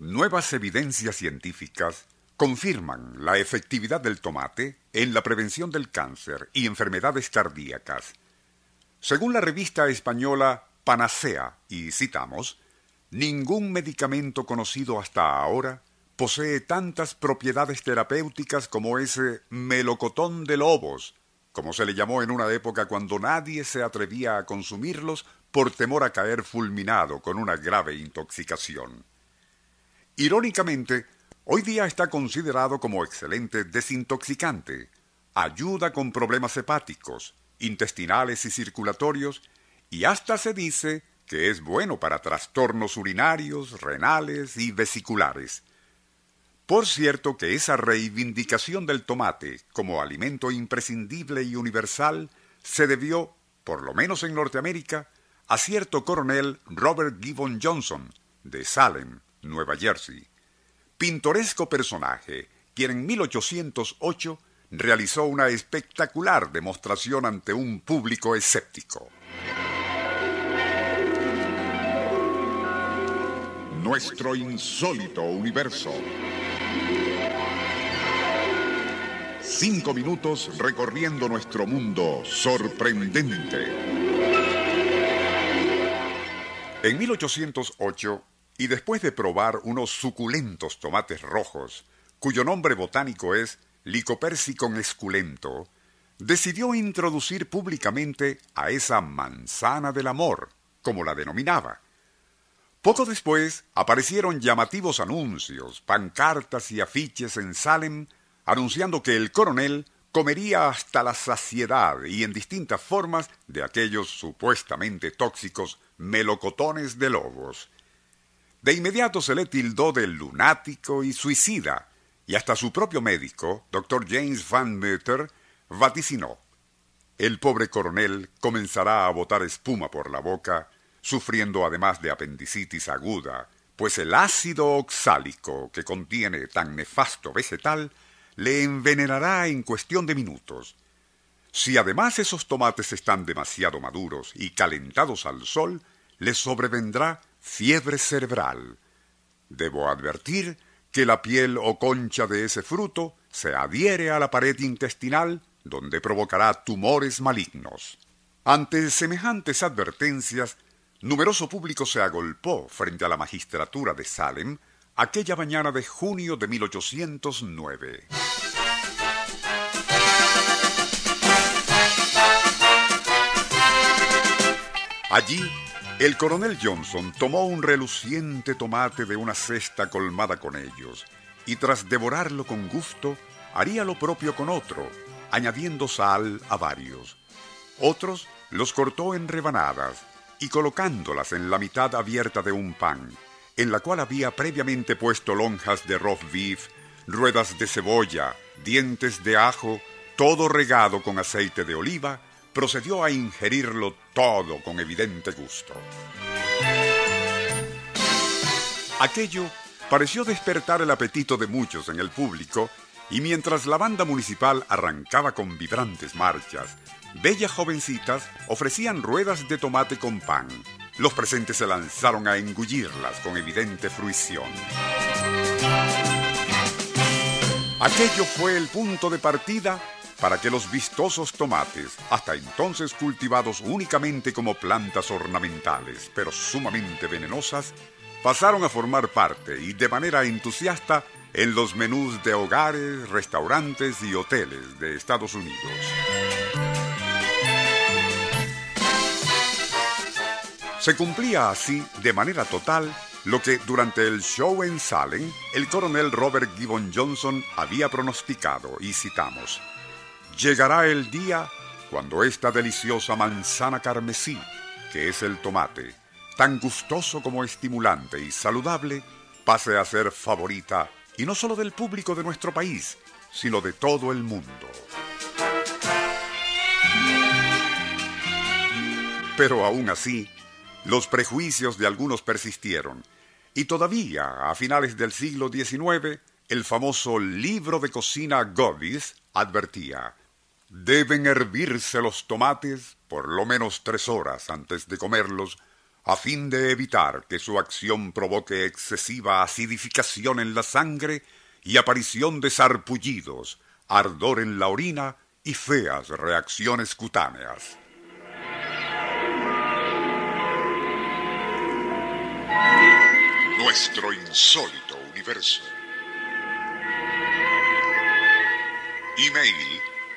Nuevas evidencias científicas confirman la efectividad del tomate en la prevención del cáncer y enfermedades cardíacas. Según la revista española Panacea, y citamos, ningún medicamento conocido hasta ahora posee tantas propiedades terapéuticas como ese melocotón de lobos, como se le llamó en una época cuando nadie se atrevía a consumirlos por temor a caer fulminado con una grave intoxicación. Irónicamente, hoy día está considerado como excelente desintoxicante, ayuda con problemas hepáticos, intestinales y circulatorios, y hasta se dice que es bueno para trastornos urinarios, renales y vesiculares. Por cierto que esa reivindicación del tomate como alimento imprescindible y universal se debió, por lo menos en Norteamérica, a cierto coronel Robert Gibbon Johnson, de Salem, Nueva Jersey. Pintoresco personaje, quien en 1808 realizó una espectacular demostración ante un público escéptico. Nuestro insólito universo. Cinco minutos recorriendo nuestro mundo sorprendente. En 1808, y después de probar unos suculentos tomates rojos, cuyo nombre botánico es Lycopersicum esculento, decidió introducir públicamente a esa manzana del amor, como la denominaba. Poco después aparecieron llamativos anuncios, pancartas y afiches en Salem anunciando que el coronel comería hasta la saciedad y en distintas formas de aquellos supuestamente tóxicos melocotones de lobos. De inmediato se le tildó de lunático y suicida, y hasta su propio médico, doctor James Van Meter, vaticinó. El pobre coronel comenzará a botar espuma por la boca, sufriendo además de apendicitis aguda, pues el ácido oxálico que contiene tan nefasto vegetal le envenenará en cuestión de minutos. Si además esos tomates están demasiado maduros y calentados al sol, le sobrevendrá fiebre cerebral. Debo advertir que la piel o concha de ese fruto se adhiere a la pared intestinal donde provocará tumores malignos. Ante semejantes advertencias, numeroso público se agolpó frente a la magistratura de Salem aquella mañana de junio de 1809. Allí, el coronel Johnson tomó un reluciente tomate de una cesta colmada con ellos, y tras devorarlo con gusto, haría lo propio con otro, añadiendo sal a varios. Otros los cortó en rebanadas y colocándolas en la mitad abierta de un pan, en la cual había previamente puesto lonjas de roast beef, ruedas de cebolla, dientes de ajo, todo regado con aceite de oliva, procedió a ingerirlo todo con evidente gusto. Aquello pareció despertar el apetito de muchos en el público y mientras la banda municipal arrancaba con vibrantes marchas, bellas jovencitas ofrecían ruedas de tomate con pan. Los presentes se lanzaron a engullirlas con evidente fruición. Aquello fue el punto de partida para que los vistosos tomates, hasta entonces cultivados únicamente como plantas ornamentales, pero sumamente venenosas, pasaron a formar parte y de manera entusiasta en los menús de hogares, restaurantes y hoteles de Estados Unidos. Se cumplía así de manera total lo que durante el show en Salem el coronel Robert Gibbon Johnson había pronosticado, y citamos, Llegará el día cuando esta deliciosa manzana carmesí, que es el tomate, tan gustoso como estimulante y saludable, pase a ser favorita y no solo del público de nuestro país, sino de todo el mundo. Pero aún así, los prejuicios de algunos persistieron, y todavía a finales del siglo XIX, el famoso libro de cocina Godis advertía, deben hervirse los tomates por lo menos tres horas antes de comerlos a fin de evitar que su acción provoque excesiva acidificación en la sangre y aparición de sarpullidos, ardor en la orina y feas reacciones cutáneas. Nuestro insólito universo. Email